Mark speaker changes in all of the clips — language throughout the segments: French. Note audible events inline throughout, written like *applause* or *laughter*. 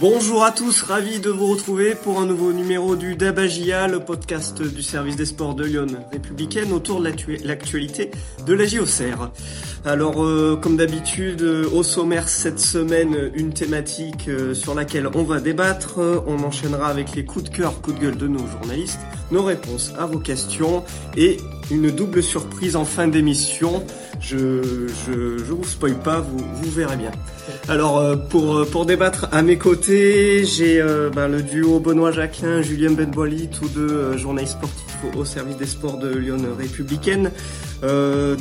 Speaker 1: Bonjour à tous, ravi de vous retrouver pour un nouveau numéro du Dabagia, le podcast du service des sports de Lyon républicaine autour de l'actualité de la JOCR. Alors, euh, comme d'habitude, euh, au sommaire cette semaine, une thématique euh, sur laquelle on va débattre. On enchaînera avec les coups de cœur, coups de gueule de nos journalistes, nos réponses à vos questions et une double surprise en fin d'émission. Je, je, je vous spoil pas, vous, vous verrez bien. Alors euh, pour, euh, pour débattre à mes côtés, j'ai euh, ben, le duo Benoît Jacquelin, Julien Benboili, tous deux journalistes sportifs au, service des sports de Lyon républicaine.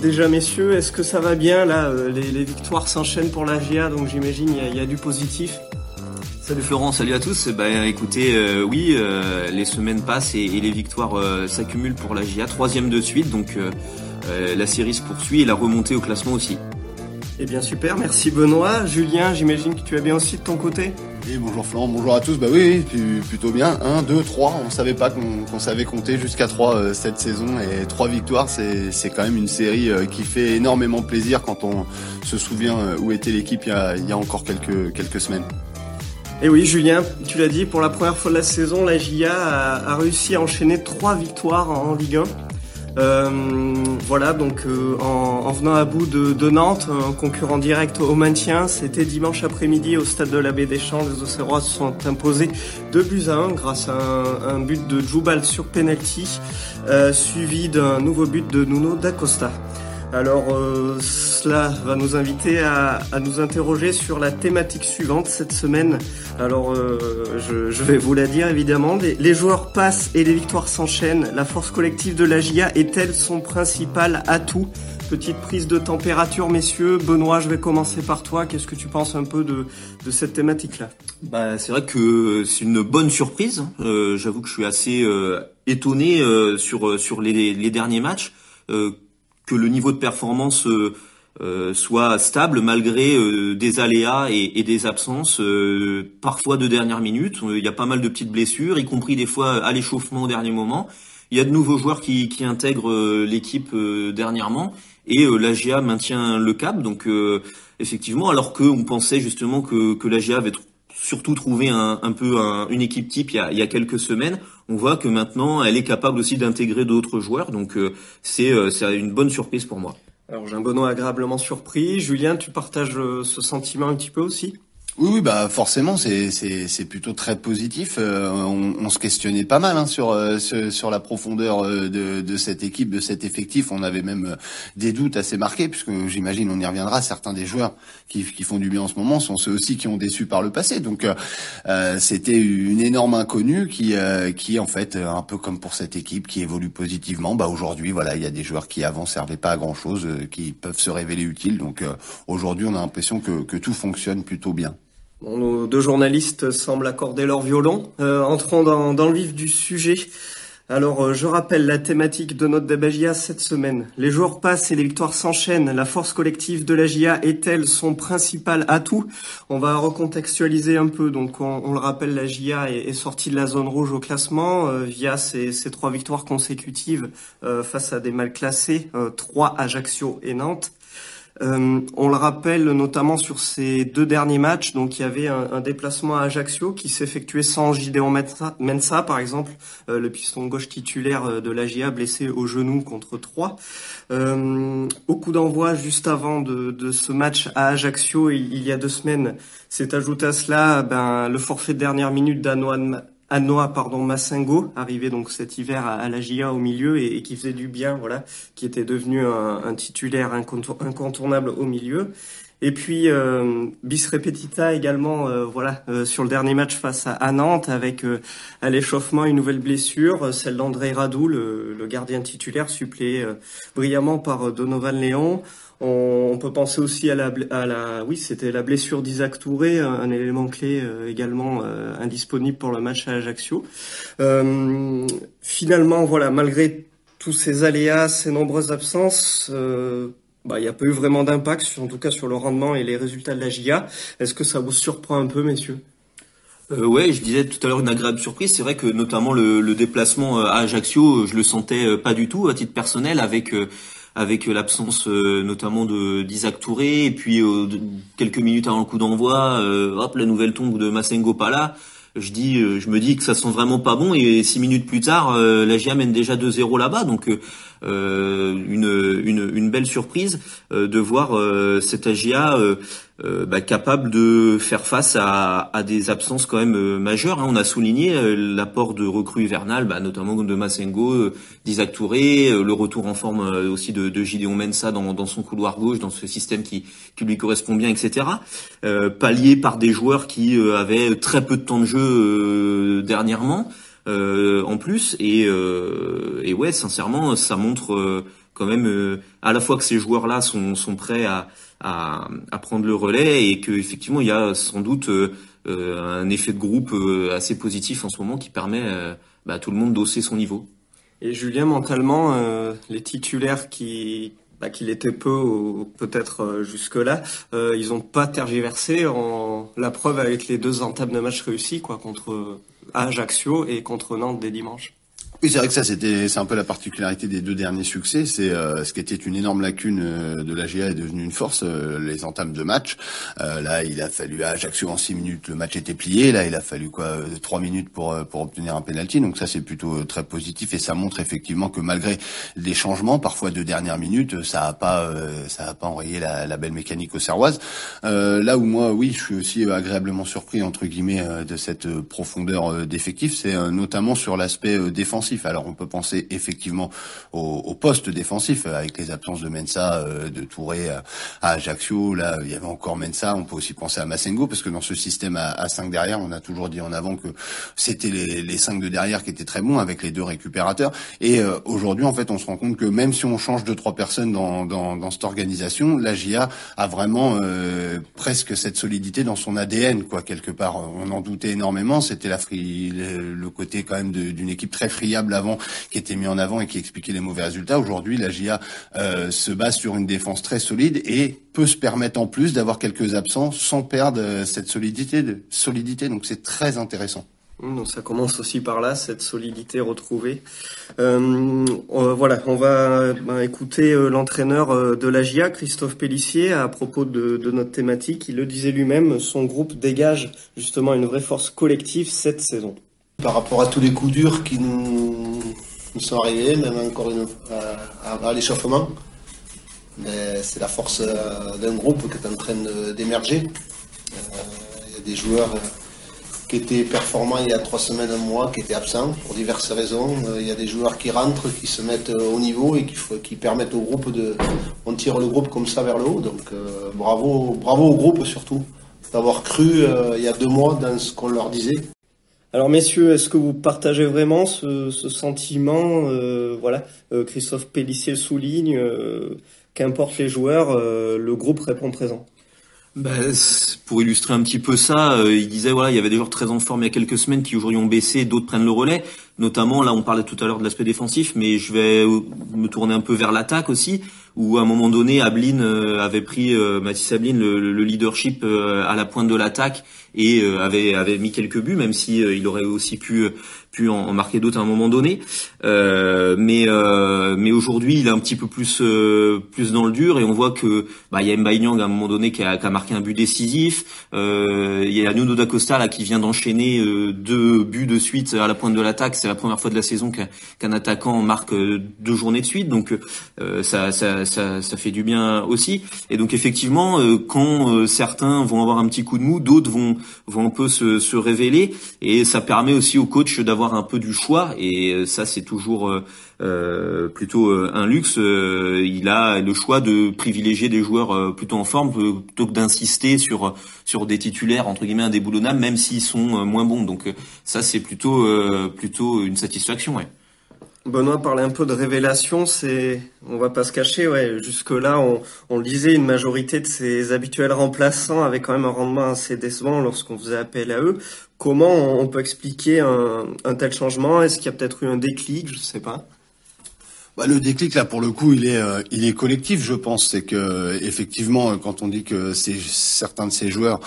Speaker 1: déjà messieurs, est-ce que ça va bien là les, les, victoires s'enchaînent pour la GIA, donc j'imagine il y, y a, du positif?
Speaker 2: Salut Florent, salut à tous. Eh ben, écoutez, oui, les semaines passent et, et les victoires s'accumulent pour la GIA, troisième de suite, donc la série se poursuit et la remontée au classement aussi.
Speaker 1: Eh bien super, merci Benoît. Julien, j'imagine que tu as bien aussi de ton côté
Speaker 3: Oui, bonjour Florent, bonjour à tous. Bah oui, plutôt bien. 1, 2, 3, on savait pas qu'on savait compter jusqu'à 3 euh, cette saison et 3 victoires, c'est quand même une série euh, qui fait énormément plaisir quand on se souvient euh, où était l'équipe il, il, y a encore quelques, quelques semaines.
Speaker 1: Et oui, Julien, tu l'as dit, pour la première fois de la saison, la GIA a, réussi à enchaîner 3 victoires en Ligue 1. Euh, voilà, donc euh, en, venant à bout de, Nantes, un concurrent direct au maintien, c'était dimanche après-midi au stade de la Baie des Champs. Les Auxerrois se sont imposés 2 buts à 1 grâce à un, but de Djoubal sur penalty, euh, suivi d'un nouveau but de Nuno d'Acosta. Alors euh, cela va nous inviter à, nous interroger sur la thématique suivante cette semaine. Alors euh, je, vais vous la dire évidemment. Les, joueurs passent et les victoires s'enchaînent. La force collective de la GIA est-elle son principal atout Petite prise de température, messieurs. Benoît, je vais commencer par toi. Qu'est-ce que tu penses un peu de, cette thématique-là?
Speaker 2: Bah, C'est vrai que c'est une bonne surprise. Euh, j'avoue que je suis assez étonné sur, sur les derniers matchs que le niveau de performance euh, euh, soit stable malgré euh, des aléas et, et des absences, parfois de dernière minute. Il y a pas mal de petites blessures, y compris des fois à l'échauffement au dernier moment. Il y a de nouveaux joueurs qui, qui intègrent l'équipe dernièrement et l'AGA maintient le cap. Donc effectivement, alors qu'on pensait justement que, que l'AGA avait surtout trouvé un, peu une équipe type il y, a, quelques semaines, on voit que maintenant elle est capable aussi d'intégrer d'autres joueurs. Donc euh, c'est euh, c'est une bonne surprise pour moi.
Speaker 1: Alors j'ai un Benoît agréablement surpris. Julien, tu partages euh, ce sentiment un petit peu aussi?
Speaker 3: Oui, oui, bah forcément, c'est c'est plutôt très positif. Euh, on, on, se questionnait pas mal hein, sur euh, sur la profondeur euh, de, de cette équipe, de cet effectif. On avait même des doutes assez marqués, puisque j'imagine on y reviendra. Certains des joueurs qui, qui font du bien en ce moment sont ceux aussi qui ont déçu par le passé. Donc euh, c'était une énorme inconnue qui qui en fait un peu comme pour cette équipe qui évolue positivement. Bah aujourd'hui, voilà, il y a des joueurs qui avant servaient pas à grand chose, qui peuvent se révéler utiles. Donc aujourd'hui, on a l'impression que que tout fonctionne plutôt bien
Speaker 1: nos deux journalistes semblent accorder leur violon. Euh, entrons dans, le vif du sujet. Alors, euh, je rappelle la thématique de notre débat cette semaine. Les jours passent et les victoires s'enchaînent. La force collective de la GIA est-elle son principal atout? On va recontextualiser un peu. Donc, on, le rappelle, la GIA est, sortie de la zone rouge au classement euh, via ses, trois victoires consécutives face à des mal classés, trois Ajaccio et Nantes. Euh, on le rappelle notamment sur ces deux derniers matchs, donc il y avait un, déplacement à Ajaccio qui s'effectuait sans Gideon Mensa, par exemple, euh, le piston gauche titulaire euh, de l'AGA blessé au genou contre 3. au coup d'envoi, juste avant de, ce match à Ajaccio, il, y a deux semaines, s'est ajouté à cela ben, le forfait de dernière minute d'Anoan Anoa pardon Massingo, arrivé donc cet hiver à, la GIA au milieu et, qui faisait du bien, voilà, qui était devenu un, titulaire incontournable au milieu. Et puis euh, bis repetita également, euh, voilà, euh, sur le dernier match face à, Nantes avec à l'échauffement une nouvelle blessure, celle d'André Radou, le, le, gardien titulaire, suppléé brillamment par Donovan Léon. On, peut penser aussi à la, oui, c'était la blessure d'Isaac Touré, un, élément clé euh, également euh, indisponible pour le match à Ajaccio. Euh, finalement, voilà, malgré tous ces aléas, ces nombreuses absences, bah, il n'y a pas eu vraiment d'impact, en tout cas sur le rendement et les résultats de la GIA. Est-ce que ça vous surprend un peu, messieurs?
Speaker 2: Euh, ouais, je disais tout à l'heure une agréable surprise. C'est vrai que notamment le, le, déplacement à Ajaccio, je le sentais pas du tout à titre personnel avec avec l'absence notamment de d'Isaac Touré et puis quelques minutes avant le coup d'envoi, hop la nouvelle tombe de Masengo Pala je dis, je me dis que ça sent vraiment pas bon et six minutes plus tard, la GIA mène déjà 2-0 là-bas. Donc euh, une, une, belle surprise euh, de voir euh, cet AGA bah, capable de faire face à, à, des absences quand même majeures. Hein. On a souligné l'apport de recrues hivernales, bah, notamment de Massengo, d'Isaac Touré, le retour en forme aussi de, de Gideon Mensa dans, dans, son couloir gauche, dans ce système qui, qui lui correspond bien, etc. pallié par des joueurs qui avaient très peu de temps de jeu dernièrement. Euh, en plus. Et, euh, et ouais, sincèrement, ça montre euh, quand même à la fois que ces joueurs-là sont, sont prêts à, à, à, prendre le relais et qu'effectivement il y a sans doute un effet de groupe assez positif en ce moment qui permet bah, à tout le monde d'hausser son niveau.
Speaker 1: Et Julien, mentalement, les titulaires qui bah, qu'il était peu peut-être jusque-là, ils ont pas tergiversé en la preuve avec les deux entames de match réussis quoi contre Ajaccio et contre Nantes des dimanches.
Speaker 3: Oui, c'est vrai que ça, c'était, c'est un peu la particularité des deux derniers succès. C'est euh, ce qui était une énorme lacune euh, de la GA est devenu une force. Euh, les entames de match. là, il a fallu à Ajaccio en six minutes, le match était plié. Là, il a fallu quoi, trois minutes pour pour obtenir un penalty. Donc ça, c'est plutôt très positif et ça montre effectivement que malgré les changements, parfois de dernière minute, ça a pas ça a pas enrayé la, la belle mécanique au Serroise. là où moi, oui, je suis aussi agréablement surpris entre guillemets de cette profondeur d'effectif, c'est notamment sur l'aspect défensif alors on peut penser effectivement au, au poste défensif avec les absences de Mensa, euh, de Touré à, Ajaccio. Là, il y avait encore Mensa. On peut aussi penser à Massengo parce que dans ce système à, à 5 derrière, on a toujours dit en avant que c'était les, les 5 de derrière qui étaient très bons avec les deux récupérateurs. Et euh, aujourd'hui, en fait, on se rend compte que même si on change de trois personnes dans, cette organisation, la GIA a vraiment euh, presque cette solidité dans son ADN, quoi, quelque part. On en doutait énormément. C'était la le côté quand même d'une équipe très friable avant qui était mis en avant et qui expliquait les mauvais résultats. Aujourd'hui, la GIA euh, se base sur une défense très solide et peut se permettre en plus d'avoir quelques absents sans perdre euh, cette solidité. Solidité. Donc c'est très intéressant.
Speaker 1: Mmh, donc ça commence aussi par là, cette solidité retrouvée. Euh, voilà, on va bah, écouter l'entraîneur de la GIA, Christophe Pellissier, à propos de, notre thématique. Il le disait lui-même, son groupe dégage justement une vraie force collective cette saison
Speaker 4: par rapport à tous les coups durs qui nous, sont arrivés, même encore à, l'échauffement. Mais c'est la force euh, d'un groupe qui est en train d'émerger. Euh, il y a des joueurs euh, qui étaient performants il y a trois semaines, un mois, qui étaient absents pour diverses raisons. Il y a des joueurs qui rentrent, qui se mettent au niveau et qui, qui permettent au groupe de. On tire le groupe comme ça vers le haut. Donc bravo, bravo au groupe surtout d'avoir cru il y a deux mois dans ce qu'on leur disait.
Speaker 1: Alors messieurs, est-ce que vous partagez vraiment ce, sentiment euh, Voilà, euh, Christophe Pellissier souligne, euh, qu'importe les joueurs, le groupe répond présent?
Speaker 2: Ben, pour illustrer un petit peu ça, il disait voilà, il y avait des joueurs très en forme il y a quelques semaines qui aujourd'hui ont baissé, d'autres prennent le relais. Notamment, là, on parlait tout à l'heure de l'aspect défensif, mais je vais me tourner un peu vers l'attaque aussi où à un moment donné, Ablin avait pris Mathis Ablin le, leadership à la pointe de l'attaque et avait avait mis quelques buts, même si il aurait aussi pu pu en, marquer d'autres à un moment donné. Euh, mais euh, mais aujourd'hui, il est un petit peu plus euh, plus dans le dur et on voit que bah il y a Mbaye Nyang à un moment donné qui a, qui a marqué un but décisif. il y a Nuno da Costa là qui vient d'enchaîner deux buts de suite à la pointe de l'attaque. C'est la première fois de la saison qu'un attaquant marque deux journées de suite, donc ça, ça, ça ça fait du bien aussi. Et donc effectivement, quand certains vont avoir un petit coup de mou, d'autres vont vont un peu se, se révéler et ça permet aussi au coach d'avoir un peu du choix et euh, ça c'est toujours euh, euh, plutôt un luxe. il a le choix de privilégier des joueurs plutôt en forme plutôt que d'insister sur sur des titulaires entre guillemets indéboulonnables même s'ils sont moins bons. Donc ça c'est plutôt plutôt une satisfaction. Ouais.
Speaker 1: Benoît parlait un peu de révélation, c'est, on va pas se cacher, ouais. Jusque là, on, on le disait, une majorité de ces habituels remplaçants avaient quand même un rendement assez décevant lorsqu'on faisait appel à eux. Comment on peut expliquer un, tel changement? Est-ce qu'il y a peut-être eu un déclic? Je sais pas.
Speaker 3: Bah, le déclic là pour le coup il est euh, il est collectif je pense. C'est que effectivement quand on dit que certains de ces joueurs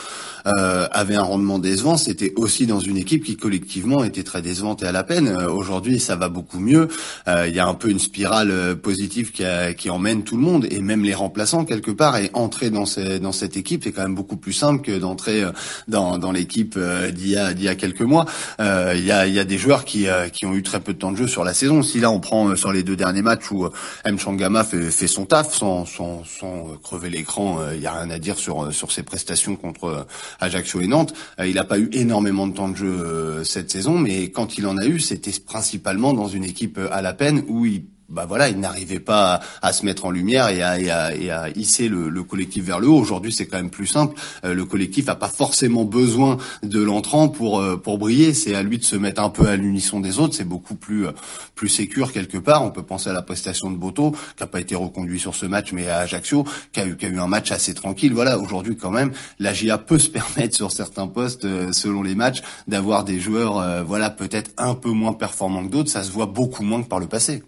Speaker 3: euh, avaient un rendement décevant c'était aussi dans une équipe qui collectivement était très décevante et à la peine. Euh, aujourd'hui ça va beaucoup mieux. Il y a un peu une spirale positive qui, qui emmène tout le monde et même les remplaçants quelque part. Et entrer dans ces, dans cette équipe c'est quand même beaucoup plus simple que d'entrer dans, dans l'équipe d'il y a y a quelques mois. Il y a y a des joueurs qui qui ont eu très peu de temps de jeu sur la saison. Si là on prend sur les deux derniers matchs où euh, M. Changama fait, son taf sans, euh, crever l'écran. Il euh, y a rien à dire sur, sur ses prestations contre Ajaccio et Nantes. il n'a pas eu énormément de temps de jeu cette saison, mais quand il en a eu, c'était principalement dans une équipe à la peine où il bah voilà, il n'arrivait pas à, se mettre en lumière et à, et à, et à hisser le, le, collectif vers le haut. Aujourd'hui, c'est quand même plus simple. Euh, le collectif n'a pas forcément besoin de l'entrant pour euh, pour briller. C'est à lui de se mettre un peu à l'unisson des autres. C'est beaucoup plus euh, plus sécure quelque part. On peut penser à la prestation de Boto, qui n'a pas été reconduit sur ce match, mais à Ajaccio, qui a eu, qui a eu un match assez tranquille. Voilà, aujourd'hui quand même, la GIA peut se *laughs* permettre sur certains postes, selon les matchs, d'avoir des joueurs, voilà, peut-être un peu moins performants que d'autres. Ça se voit beaucoup moins que par le passé.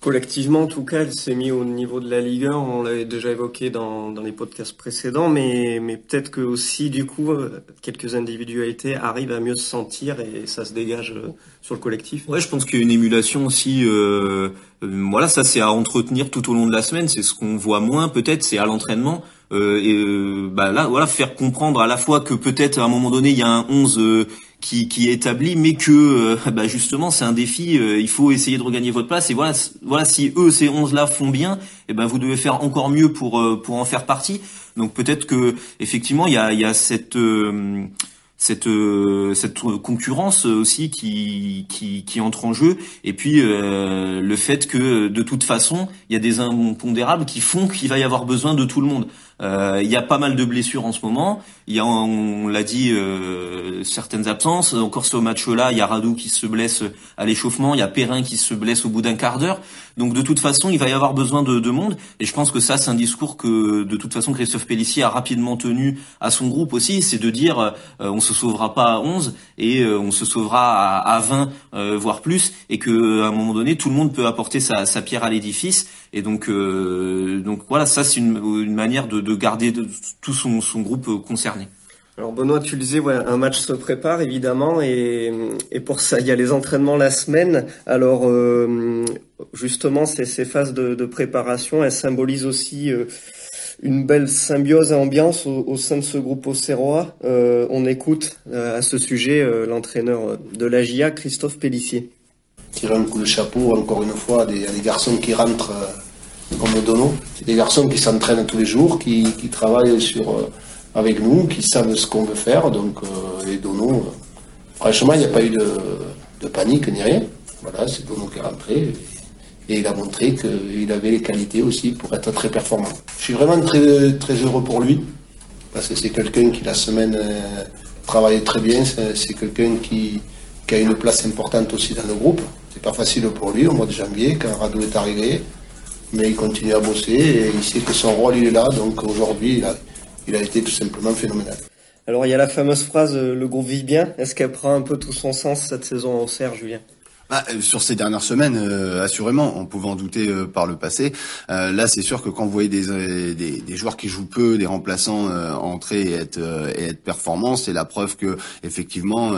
Speaker 1: Collectivement, en tout cas, elle s'est mise au niveau de la Ligue 1. On l'avait déjà évoqué dans, dans les podcasts précédents, mais, mais peut-être que aussi, du coup, euh, quelques individualités arrivent à mieux se sentir et ça se dégage euh, sur le collectif.
Speaker 2: Ouais, je pense qu'il y a une émulation aussi. Euh, euh, voilà, ça c'est à entretenir tout au long de la semaine. C'est ce qu'on voit moins, peut-être, c'est à l'entraînement. Euh, et bah là, voilà, faire comprendre à la fois que peut-être à un moment donné il y a un 11 qui, qui est établi, mais que euh, bah justement c'est un défi. Euh, il faut essayer de regagner votre place. Et voilà, voilà, si eux ces 11 là font bien, et eh ben vous devez faire encore mieux pour euh, pour en faire partie. Donc peut-être que effectivement il y a, il y a cette cette cette concurrence aussi qui, qui, qui entre en jeu et puis le fait que de toute façon il y a des impondérables qui font qu'il va y avoir besoin de tout le monde euh, il y a pas mal de blessures en ce moment. Il y a, on l'a dit, euh, certaines absences. Encore ce match-là, il y a Radou qui se blesse à l'échauffement, il y a Perrin qui se blesse au bout d'un quart d'heure. Donc de toute façon, il va y avoir besoin de, de monde. Et je pense que ça, c'est un discours que de toute façon Christophe Pellissier a rapidement tenu à son groupe aussi. C'est de dire, euh, on se sauvera pas à 11 et euh, on se sauvera à, à 20, voire plus, et que à un moment donné, tout le monde peut apporter sa, pierre à l'édifice. Et donc, donc voilà, ça c'est une, manière de de garder tout son, groupe euh, concerné.
Speaker 1: Alors Benoît, tu le disais, ouais, un match se prépare évidemment et, et, pour ça il y a les entraînements la semaine. Alors euh, justement ces, ces phases de, de, préparation, elles symbolisent aussi euh, une belle symbiose et ambiance au, au sein de ce groupe auxerrois. Euh, on écoute à ce sujet l'entraîneur de la GIA, Christophe Pellissier.
Speaker 4: Tirer un coup de chapeau encore une fois à des, des garçons qui rentrent comme Dono. C'est des garçons qui s'entraînent tous les jours, qui, qui travaillent sur, euh, avec nous, qui savent ce qu'on veut faire. Donc, euh, Dono, euh, franchement, il n'y a pas eu de, panique ni rien. Voilà, c'est Dono qui est rentré. Et, il a montré qu'il avait les qualités aussi pour être très performant. Je suis vraiment très, très heureux pour lui, parce que c'est quelqu'un qui, la semaine, travaille très bien. C'est quelqu'un qui, a une place importante aussi dans le groupe. C'est pas facile pour lui au mois de janvier, quand Radou est arrivé mais il continue à bosser et il sait que son rôle il est là, donc aujourd'hui il a, il a été tout simplement phénoménal.
Speaker 1: Alors il y a la fameuse phrase euh, le groupe vit bien. Est-ce qu'elle prend un peu tout son sens cette saison au CER, Julien?
Speaker 3: Bah, euh, sur ces dernières semaines, euh, assurément, on pouvait en douter euh, par le passé. là, c'est sûr que quand vous voyez des, des, des, joueurs qui jouent peu, des remplaçants entrer et être, et être performants, c'est la preuve que effectivement,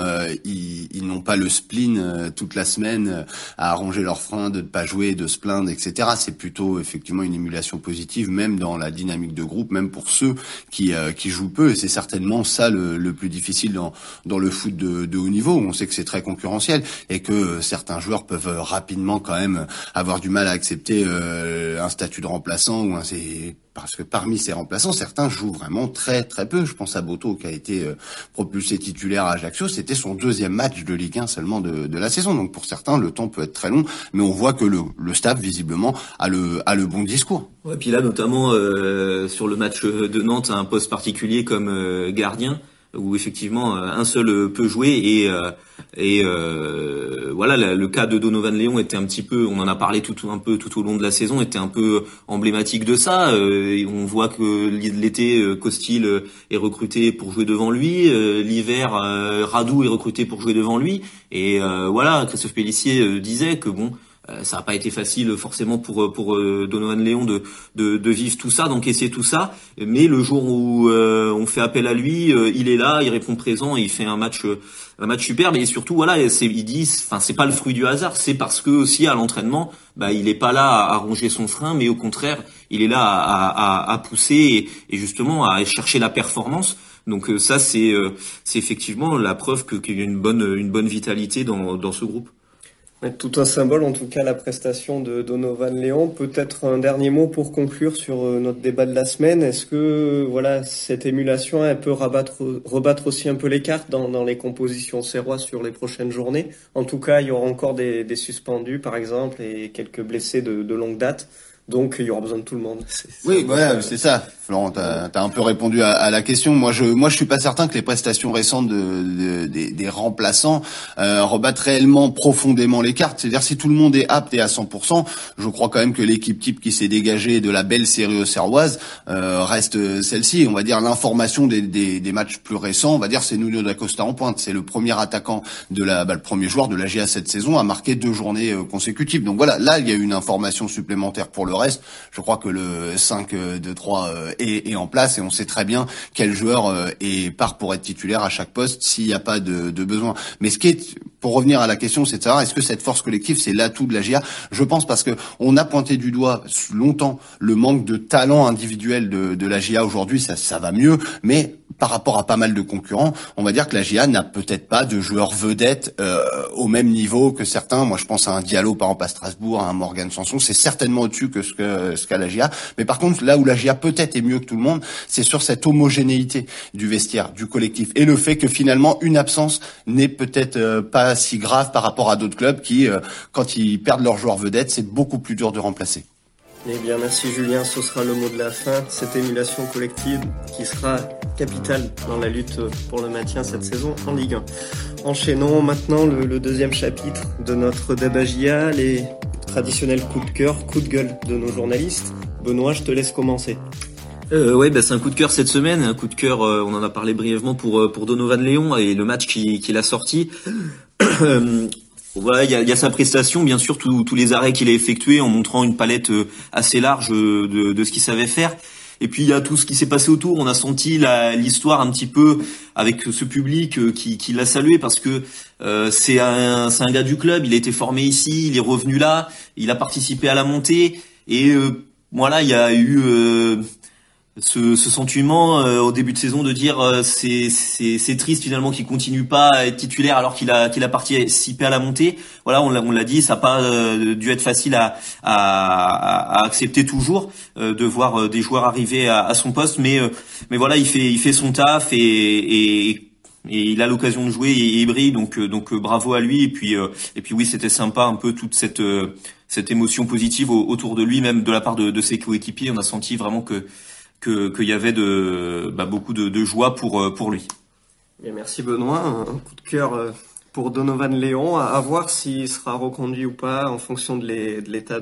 Speaker 3: ils, ils n'ont pas le spleen toute la semaine à arranger leurs freins, de ne pas jouer, de se plaindre, etc. C'est plutôt effectivement une émulation positive, même dans la dynamique de groupe, même pour ceux qui, qui jouent peu. Et c'est certainement ça le, le, plus difficile dans, dans le foot de, de haut niveau. On sait que c'est très concurrentiel et que certains joueurs peuvent euh, rapidement quand même avoir du mal à accepter euh, un statut de remplaçant ou un, parce que parmi ces remplaçants, certains jouent vraiment très très peu. Je pense à Boto qui a été euh, propulsé titulaire à Ajaccio. C'était son deuxième match de Ligue 1 seulement de, de, la saison. Donc pour certains, le temps peut être très long, mais on voit que le, le staff visiblement a le, a le bon discours.
Speaker 2: Ouais, puis là notamment euh, sur le match de Nantes, un poste particulier comme euh, gardien où effectivement euh, un seul euh, peut jouer et euh, et voilà le cas de Donovan Léon était un petit peu on en a parlé tout un peu tout au long de la saison était un peu emblématique de ça. On voit que l'été Costil est recruté pour jouer devant lui l'hiver Radou est recruté pour jouer devant lui. Et voilà Christophe Pellissier disait que bon ça n'a pas été facile forcément pour pour Donovan Léon de, de, de vivre tout ça, d'encaisser tout ça. Mais le jour où on fait appel à lui, il est là, il répond présent, et il fait un match un match superbe et surtout voilà, ils disent, enfin c'est pas le fruit du hasard, c'est parce que aussi à l'entraînement, bah il est pas là à, ronger son frein, mais au contraire il est là à, à, à pousser et, justement à chercher la performance. Donc ça c'est c'est effectivement la preuve qu'il y a une bonne une bonne vitalité dans dans ce groupe
Speaker 1: tout un symbole, en tout cas, la prestation de Donovan Léon. Peut-être un dernier mot pour conclure sur euh, notre débat de la semaine. Est-ce que voilà cette émulation elle peut rabattre, rebattre aussi un peu les cartes dans, les compositions serrois sur les prochaines journées? En tout cas, il y aura encore des, suspendus, par exemple, et quelques blessés de longue date. Donc il y aura besoin de tout le monde.
Speaker 3: Oui, voilà, c'est ça. Florent, tu as, un peu répondu à, à, la question. Moi, je, moi, je suis pas certain que les prestations récentes de, de, des, des, remplaçants euh, rebattent réellement profondément les cartes. C'est-à-dire, si tout le monde est apte et à 100%, je crois quand même que l'équipe type qui s'est dégagée de la belle série auxerroise euh, reste celle-ci. On va dire l'information des, des, des, matchs plus récents. On va dire c'est Nuno da Costa en pointe. C'est le premier attaquant de la, bah, le premier joueur de la GA cette saison à marquer deux journées euh, consécutives. Donc voilà, là, il y a une information supplémentaire pour le Je crois que le 5 de 3 est, en place et on sait très bien quel joueur euh, est part pour être titulaire à chaque poste s'il n'y a pas de, de, besoin. Mais ce qui est, pour revenir à la question, c'est de savoir est-ce que cette force collective c'est l'atout de la GIA Je pense parce que on a pointé du doigt longtemps le manque de talent individuel de, de la GIA aujourd'hui, ça, ça va mieux, mais par rapport à pas mal de concurrents, on va dire que la GIA n'a peut-être pas de joueurs vedettes euh, au même niveau que certains. Moi, je pense à un Diallo par exemple à Strasbourg, à un Morgan Sanson, c'est certainement au-dessus que ce qu'a la GIA. Mais par contre, là où la GIA peut-être est mieux que tout le monde, c'est sur cette homogénéité du vestiaire, du collectif, et le fait que finalement une absence n'est peut-être euh, pas si grave par rapport à d'autres clubs qui, euh, quand ils perdent leurs joueurs vedettes, c'est beaucoup plus dur de remplacer.
Speaker 1: Eh bien, merci Julien. Ce sera le mot de la fin. Cette émulation collective qui sera capitale dans la lutte pour le maintien cette saison en Ligue 1. Enchaînons maintenant le, deuxième chapitre de notre débagia, les traditionnels coups de cœur, coups de gueule de nos journalistes. Benoît, je te laisse commencer.
Speaker 2: Euh, ouais, bah, c'est un coup de cœur cette semaine, un coup de cœur. Euh, on en a parlé brièvement pour euh, pour Donovan Léon et le match qu'il qui a sorti. *coughs* Voilà, il y a, y a, sa prestation, bien sûr, tous les arrêts qu'il a effectués en montrant une palette euh, assez large de, de ce qu'il savait faire. Et puis il y a tout ce qui s'est passé autour. On a senti l'histoire un petit peu avec ce public euh, qui, qui l'a salué parce que euh, c'est un, un gars du club. Il a été formé ici, il est revenu là, il a participé à la montée. Et voilà, il y a eu ce, ce sentiment euh, au début de saison de dire euh, c'est c'est triste finalement qu'il continue pas à être titulaire alors qu'il a qu'il a participé à la montée. Voilà, on l'a on l'a dit, ça n'a pas euh, dû être facile à à, à accepter toujours de voir des joueurs arriver à, à son poste, mais mais voilà, il fait il fait son taf et, et, et il a l'occasion de jouer et il brille. Donc donc bravo à lui. Et puis et puis oui c'était sympa un peu toute cette cette émotion positive autour de lui même de la part de, de ses coéquipiers. On a senti vraiment que qu'il y avait de, bah, beaucoup de, de, joie pour, euh, pour lui.
Speaker 1: Et merci Benoît, un coup de cœur euh, pour Donovan Léon, à, voir s'il sera reconduit ou pas en fonction de l'état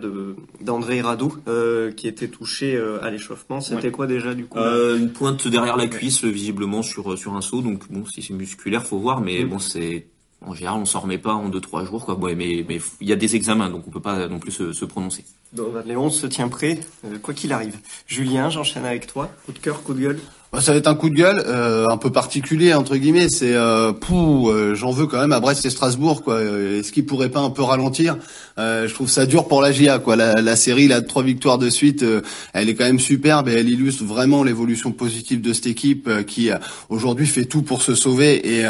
Speaker 1: d'André Radou, euh, qui était touché à l'échauffement. C'était quoi déjà du coup
Speaker 2: Une pointe derrière la cuisse, visiblement sur sur un saut. Donc bon, si c'est musculaire, faut voir, mais mm. bon, c'est en général, on s'en remet pas en 2-3 jours, quoi. mais mais il y a des examens, donc on peut pas non plus se, prononcer.
Speaker 1: Léon se tient prêt, euh, quoi qu'il arrive. Julien, j'enchaîne avec toi. Coup de cœur, coup de gueule.
Speaker 3: Bah, ça va être un coup de gueule euh, un peu particulier entre guillemets. C'est euh, pou, euh, j'en veux quand même à Brest et Strasbourg quoi. Est-ce qu'il pourrait pas un peu ralentir? Je trouve ça dur pour la GIA quoi. La, la série là de trois victoires de suite, elle est quand même superbe et elle illustre vraiment l'évolution positive de cette équipe qui aujourd'hui fait tout pour se sauver et,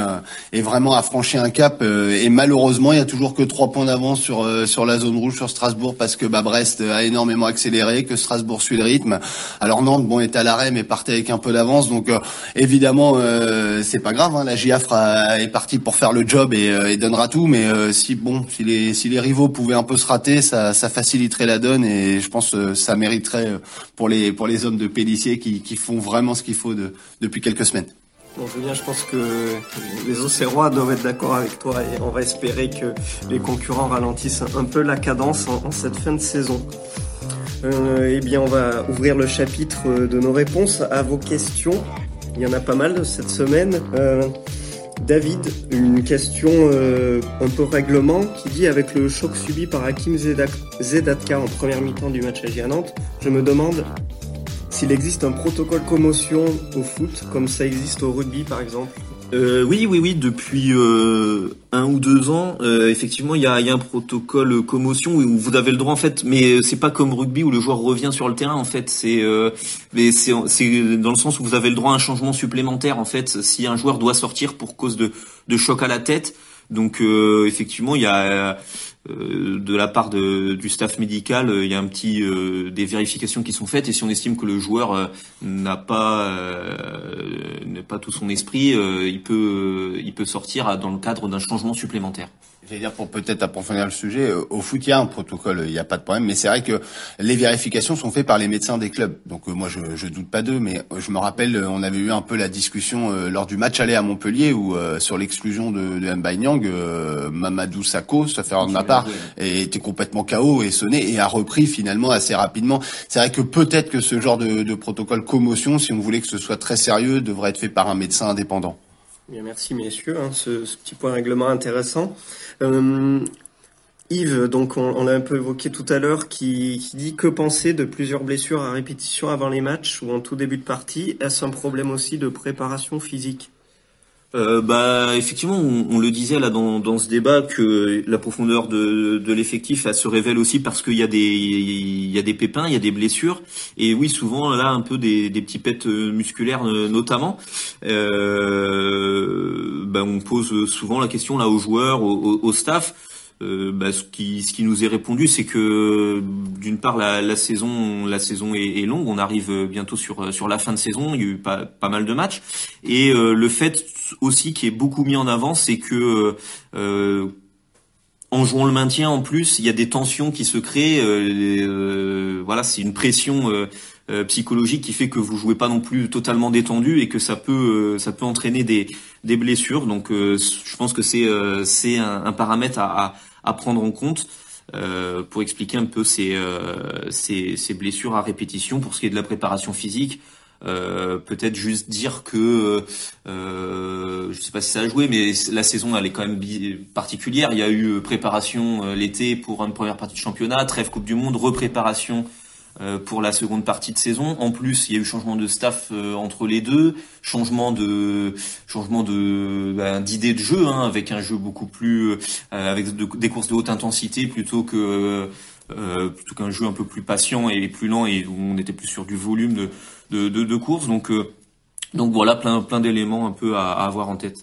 Speaker 3: et vraiment a franchi un cap. et malheureusement, il y a toujours que trois points d'avance sur sur la zone rouge sur Strasbourg parce que bah, Brest a énormément accéléré, que Strasbourg suit le rythme. Alors Nantes bon est à l'arrêt mais partait avec un peu d'avance donc euh, évidemment, euh, c'est pas grave. Hein, la GIA est partie pour faire le job et, euh, donnera tout. Mais si bon, si les si les rivaux pouvaient un peu se rater, ça, faciliterait la donne et je pense que ça mériterait pour les pour les hommes de Pellissier qui, qui font vraiment ce qu'il faut de, depuis quelques semaines.
Speaker 1: Julien, je pense que les Auxerrois doivent être d'accord avec toi et on va espérer que les concurrents ralentissent un peu la cadence en cette fin de saison. Euh, eh bien, on va ouvrir le chapitre de nos réponses à vos questions. Il y en a pas mal cette semaine. Euh, David, une question euh, un peu règlement qui dit avec le choc subi par Hakim Zedatka en première mi-temps du match à Nantes, je me demande s'il existe un protocole commotion au foot comme ça existe au rugby par exemple.
Speaker 2: Euh, oui, oui, oui. Depuis euh, un ou deux ans, euh, effectivement, il y a, y a, un protocole commotion où vous avez le droit en fait, mais c'est pas comme rugby où le joueur revient sur le terrain en fait. C'est mais c'est dans le sens où vous avez le droit à un changement supplémentaire en fait si un joueur doit sortir pour cause de, de choc à la tête. Donc effectivement, il y a euh, de la part du staff médical, euh, il y a un petit euh, des vérifications qui sont faites et si on estime que le joueur n'a pas n'est pas tout son esprit, il peut il peut sortir dans le cadre d'un changement supplémentaire.
Speaker 3: J'allais dire pour peut-être approfondir le sujet, euh, au foot il y a un protocole, il n'y a pas de problème, mais c'est vrai que les vérifications sont faites par les médecins des clubs. Donc euh, moi je, je doute pas d'eux, mais euh, je me rappelle on avait eu un peu la discussion lors du match aller à Montpellier où sur l'exclusion de, de Nyang, Mamadou Sakho, ça fait de ma part, était complètement KO et sonné et a repris finalement assez rapidement. C'est vrai que peut-être que ce genre de, de protocole commotion, si on voulait que ce soit très sérieux, devrait être fait par un médecin indépendant.
Speaker 1: Bien, merci messieurs, hein, ce, petit point règlement intéressant. Euh, Yves, donc on, l'a un peu évoqué tout à l'heure, qui, qui, dit que penser de plusieurs blessures à répétition avant les matchs ou en tout début de partie Est-ce un problème aussi de préparation physique?
Speaker 2: Euh, bah effectivement, on, le disait là dans, dans ce débat que la profondeur de, de l'effectif, elle se révèle aussi parce qu'il y a des il y a des pépins, il y a des blessures et oui souvent là un peu des, des petits pets euh, musculaires euh, notamment. Euh, bah, on pose souvent la question là aux joueurs, au, au staff. Euh, bah, ce, qui, ce qui nous est répondu, c'est que d'une part la, la, saison, la saison est, est, longue. On arrive bientôt sur sur la fin de saison. Il y a eu pas, pas mal de matchs et euh, le fait aussi qui est beaucoup mis en avant, c'est que euh, en jouant le maintien en plus, il y a des tensions qui se créent. Euh, voilà, c'est une pression psychologique qui fait que vous jouez pas non plus totalement détendu et que ça peut ça peut entraîner des des blessures. Donc je pense que c'est c'est un, un, paramètre à, à, à prendre en compte. Euh, pour expliquer un peu ces, euh, ces, ces, blessures à répétition pour ce qui est de la préparation physique. Euh, peut-être juste dire que euh, je sais pas si ça a joué, mais la saison elle est quand même particulière. Il y a eu préparation l'été pour une première partie de championnat, trêve Coupe du Monde, repréparation euh, pour la seconde partie de saison. En plus, il y a eu changement de staff euh, entre les deux, changement de changement de ben, d'idée de jeu, hein, avec un jeu beaucoup plus euh, avec des courses de haute intensité plutôt que plutôt qu'un jeu un peu plus patient et plus lent et où on était plus sur du volume de de, de, de courses. Donc donc voilà, plein plein d'éléments un peu à, à, avoir en tête.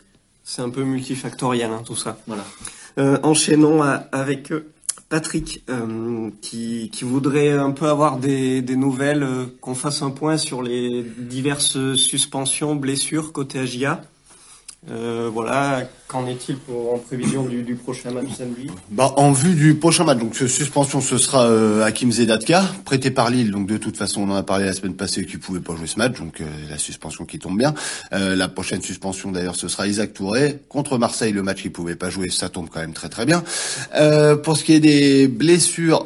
Speaker 1: C'est un peu multifactoriel hein, tout ça.
Speaker 2: Voilà.
Speaker 1: enchaînons avec Patrick, euh, qui, voudrait un peu avoir des, des nouvelles, euh, qu'on fasse un point sur les diverses suspensions, blessures côté AGIA. Euh, voilà, qu'en est-il en prévision du, du, prochain match samedi?
Speaker 3: Bah, En vue du prochain match, donc suspension, ce sera euh, Hakim Zedatka, prêté par Lille. Donc de toute façon, on en a parlé la semaine passée qu'il pouvait pas jouer ce match, donc euh, la suspension qui tombe bien. Euh, la prochaine suspension d'ailleurs, ce sera Isaac Touré contre Marseille. Le match qu'il pouvait pas jouer, ça tombe quand même très très bien. Euh, pour ce qui est des blessures,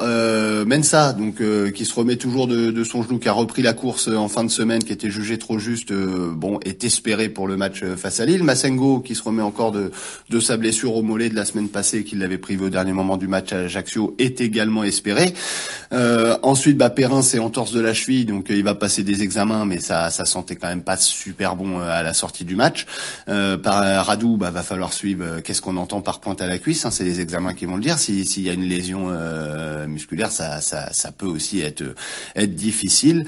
Speaker 3: Mensa, donc qui se remet toujours de, de, son genou, qui a repris la course en fin de semaine, qui était jugé trop juste, bon, est espéré pour le match face à Lille. Massengo qui se remet encore de, de sa blessure au mollet de la semaine passée qu'il avait privé au dernier moment du match à Ajaccio est également espéré. Euh, ensuite, bah, Perrin c'est entorse de la cheville, donc euh, il va passer des examens, mais ça, ça sentait quand même pas super bon euh, à la sortie du match. Par Radou, bah, va falloir suivre. Qu'est-ce qu'on entend par pointe à la cuisse hein, C'est les examens qui vont le dire. S'il y a une lésion musculaire, ça, ça, ça peut aussi être, être difficile.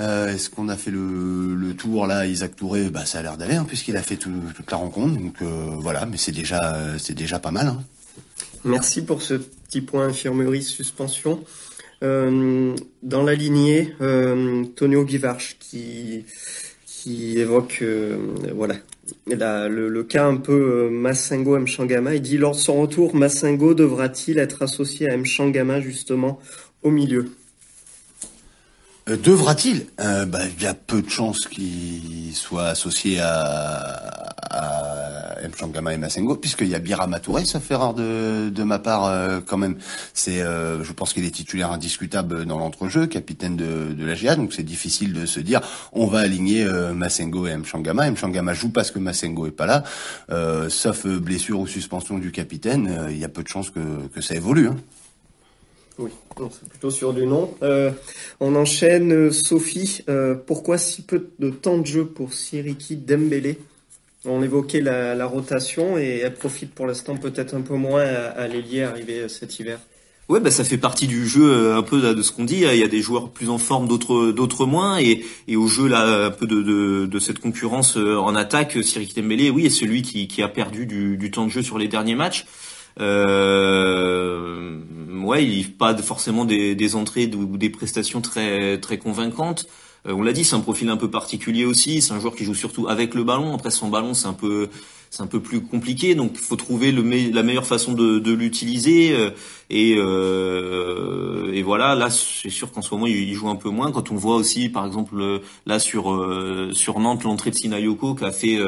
Speaker 3: Euh, Est-ce qu'on a fait le, tour là, Isaac Touré? Bah ça a l'air d'aller hein, puisqu'il a fait tout, toute la rencontre. Donc euh, voilà, mais c'est déjà c'est déjà pas mal. Hein.
Speaker 1: Merci pour ce petit point infirmerie suspension. Euh, dans la lignée, euh, Tonio Guivarch qui qui évoque euh, voilà le, le, cas un peu euh, Massingo Mchangama. Il dit lors de son retour, Massingo devra-t-il être associé à Mchangama justement au milieu?
Speaker 3: euh, devra-t-il euh, bah, Il y a peu de chances qu'il soit associé à, à Mchangama et Masengo, puisqu'il y a Birama Touré, fait rare de, de ma part euh, quand même. C'est, euh, je pense qu'il est titulaire indiscutable dans l'entrejeu, capitaine de, de la GIA, donc c'est difficile de se dire on va aligner euh, Masengo et Mchangama. Mchangama joue parce que Masengo est pas là, sauf blessure ou suspension du capitaine, il y a peu de chances que, que ça évolue. Hein.
Speaker 1: Oui, c'est plutôt sur du nom. on enchaîne, Sophie. pourquoi si peu de temps de jeu pour Siriki Dembélé? On évoquait la, rotation et elle profite pour l'instant peut-être un peu moins à, à l'ailier arrivé cet hiver.
Speaker 2: Ouais, bah ça fait partie du jeu euh, un peu de ce qu'on dit. Il y a des joueurs plus en forme, d'autres moins, et, au jeu là un peu de, cette concurrence euh, en attaque, Cyril Dembélé, oui, est celui qui, a perdu du, du temps de jeu sur les derniers matchs. Euh, ouais, il livre pas forcément des, des entrées ou des prestations très très convaincantes. Euh, on l'a dit, c'est un profil un peu particulier aussi. C'est un joueur qui joue surtout avec le ballon. Après, son ballon, c'est un peu c'est un peu plus compliqué, donc faut trouver le la meilleure façon de, de l'utiliser. Euh, et, euh, et voilà, là c'est sûr qu'en ce moment il, joue un peu moins. Quand on voit aussi, par exemple, là sur euh, sur Nantes, l'entrée de Sinayoko qui a fait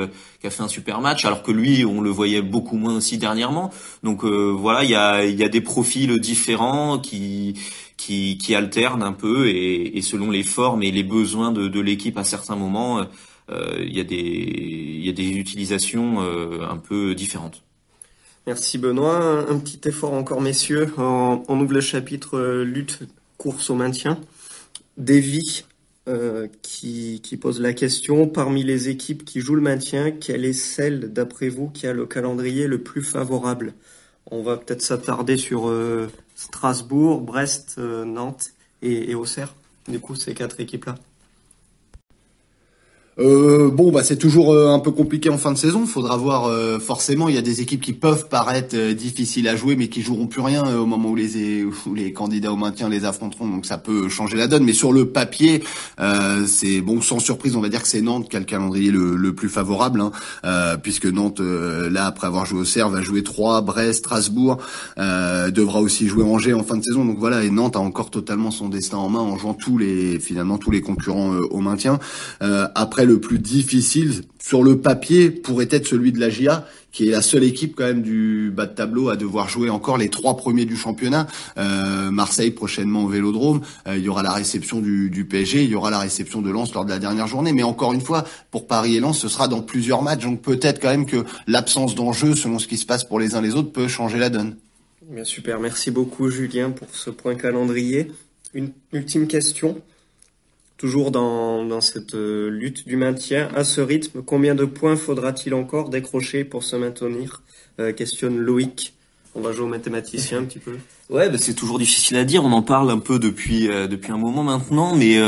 Speaker 2: qui a fait un super match, alors que lui on le voyait beaucoup moins aussi dernièrement. Donc voilà, il y a il y a des profils différents qui qui, qui alternent un peu et, et, selon les formes et les besoins de, de l'équipe à certains moments, euh, il y, a des, il y a des utilisations euh, un peu différentes.
Speaker 1: Merci Benoît. Un, petit effort encore messieurs. On, ouvre le chapitre euh, lutte, course au maintien. Davy euh, qui, pose la question, parmi les équipes qui jouent le maintien, quelle est celle, d'après vous, qui a le calendrier le plus favorable? On va peut-être s'attarder sur euh, Strasbourg, Brest, euh, Nantes et, et Auxerre. Du coup, ces quatre équipes-là.
Speaker 3: Euh, bon, bah c'est toujours euh, un peu compliqué en fin de saison. Faudra voir. Euh, forcément, il y a des équipes qui peuvent paraître difficiles à jouer, mais qui joueront plus rien au moment où les candidats au maintien les affronteront. Donc ça peut changer la donne. Mais sur le papier, c'est bon, sans surprise, on va dire que c'est Nantes qui a le calendrier le, plus favorable, hein, puisque Nantes, là, après avoir joué au Cerf, va jouer 3, Brest, Strasbourg, devra aussi jouer Angers en fin de saison. Donc voilà, et Nantes a encore totalement son destin en main en jouant tous les finalement tous les concurrents au maintien. après le plus difficile sur le papier pourrait être celui de la GIA, qui est la seule équipe quand même du bas de tableau à devoir jouer encore les trois premiers du championnat. Euh, Marseille prochainement au Vélodrome. Euh, il y aura la réception du, du, PSG, il y aura la réception de Lens lors de la dernière journée. Mais encore une fois, pour Paris et Lens, ce sera dans plusieurs matchs. Donc peut-être quand même que l'absence d'enjeu, selon ce qui se passe pour les uns les autres, peut changer la donne.
Speaker 1: Bien super, merci beaucoup Julien pour ce point calendrier. Une ultime question. Toujours dans, cette euh, lutte du maintien, à ce rythme, combien de points faudra-t-il encore décrocher pour se maintenir euh, Questionne Loïc. On va jouer au mathématicien un petit peu.
Speaker 2: Ouais, bah, c'est toujours difficile à dire. On en parle un peu depuis euh, depuis un moment maintenant, mais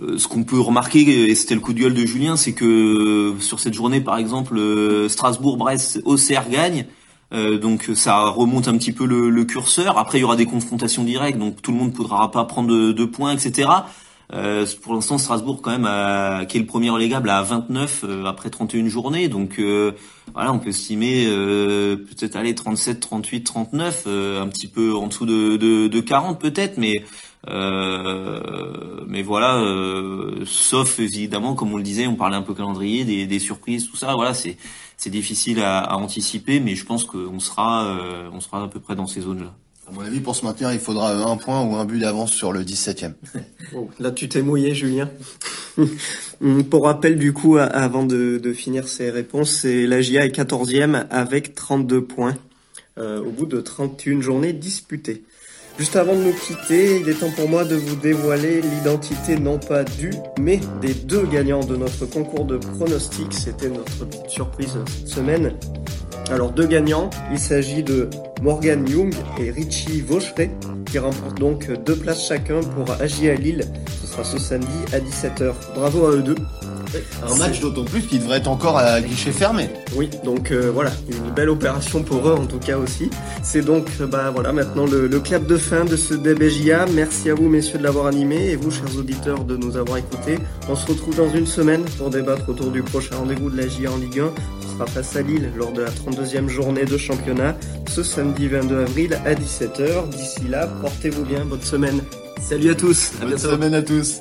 Speaker 2: ce qu'on peut remarquer, et c'était le coup de gueule de Julien, c'est que sur cette journée, par exemple, Strasbourg-Brest, Auxerre gagne. donc ça remonte un petit peu le, curseur. Après, il y aura des confrontations directes, donc tout le monde ne pourra pas prendre de points, etc. Euh, pour l'instant, Strasbourg quand même qui est le premier relégable à 29 euh, après 31 journées. Donc euh, voilà, on peut estimer euh, peut-être aller 37, 38, 39, un petit peu en dessous de, de, de 40 peut-être, mais mais voilà, sauf évidemment, comme on le disait, on parlait un peu calendrier, des, des surprises, tout ça. Voilà, c'est c'est difficile à, à, anticiper, mais je pense qu'on sera on sera à peu près dans ces zones-là.
Speaker 3: À mon avis, pour se maintenir, il faudra un point ou un but d'avance sur le 17e. *laughs*
Speaker 1: là, tu t'es mouillé, Julien. *laughs* pour rappel, du coup, avant de, finir ces réponses, c'est la GIA est 14e avec 32 points euh, au bout de 31 journées disputées. Juste avant de nous quitter, il est temps pour moi de vous dévoiler l'identité non pas du, mais des deux gagnants de notre concours de pronostics. C'était notre petite surprise cette semaine. Alors deux gagnants, il s'agit de Morgan Young et Richie Vaucheret qui remportent donc deux places chacun pour agir à Lille. Ce sera ce samedi à 17h. Bravo à eux deux.
Speaker 3: Un match d'autant plus qui devrait être encore à guichet fermé.
Speaker 1: Oui, donc euh, voilà, une belle opération pour eux en tout cas aussi. C'est donc bah voilà maintenant le, le, clap de fin de ce DBJA. Merci à vous messieurs de l'avoir animé et vous chers auditeurs de nous avoir écoutés. On se retrouve dans une semaine pour débattre autour du prochain rendez-vous de la GIA en Ligue 1. Sera face à Lille lors de la 32e journée de championnat ce samedi 22 avril à 17h. D'ici là, portez-vous bien, bonne semaine. Salut à tous.
Speaker 3: À bonne semaine à tous.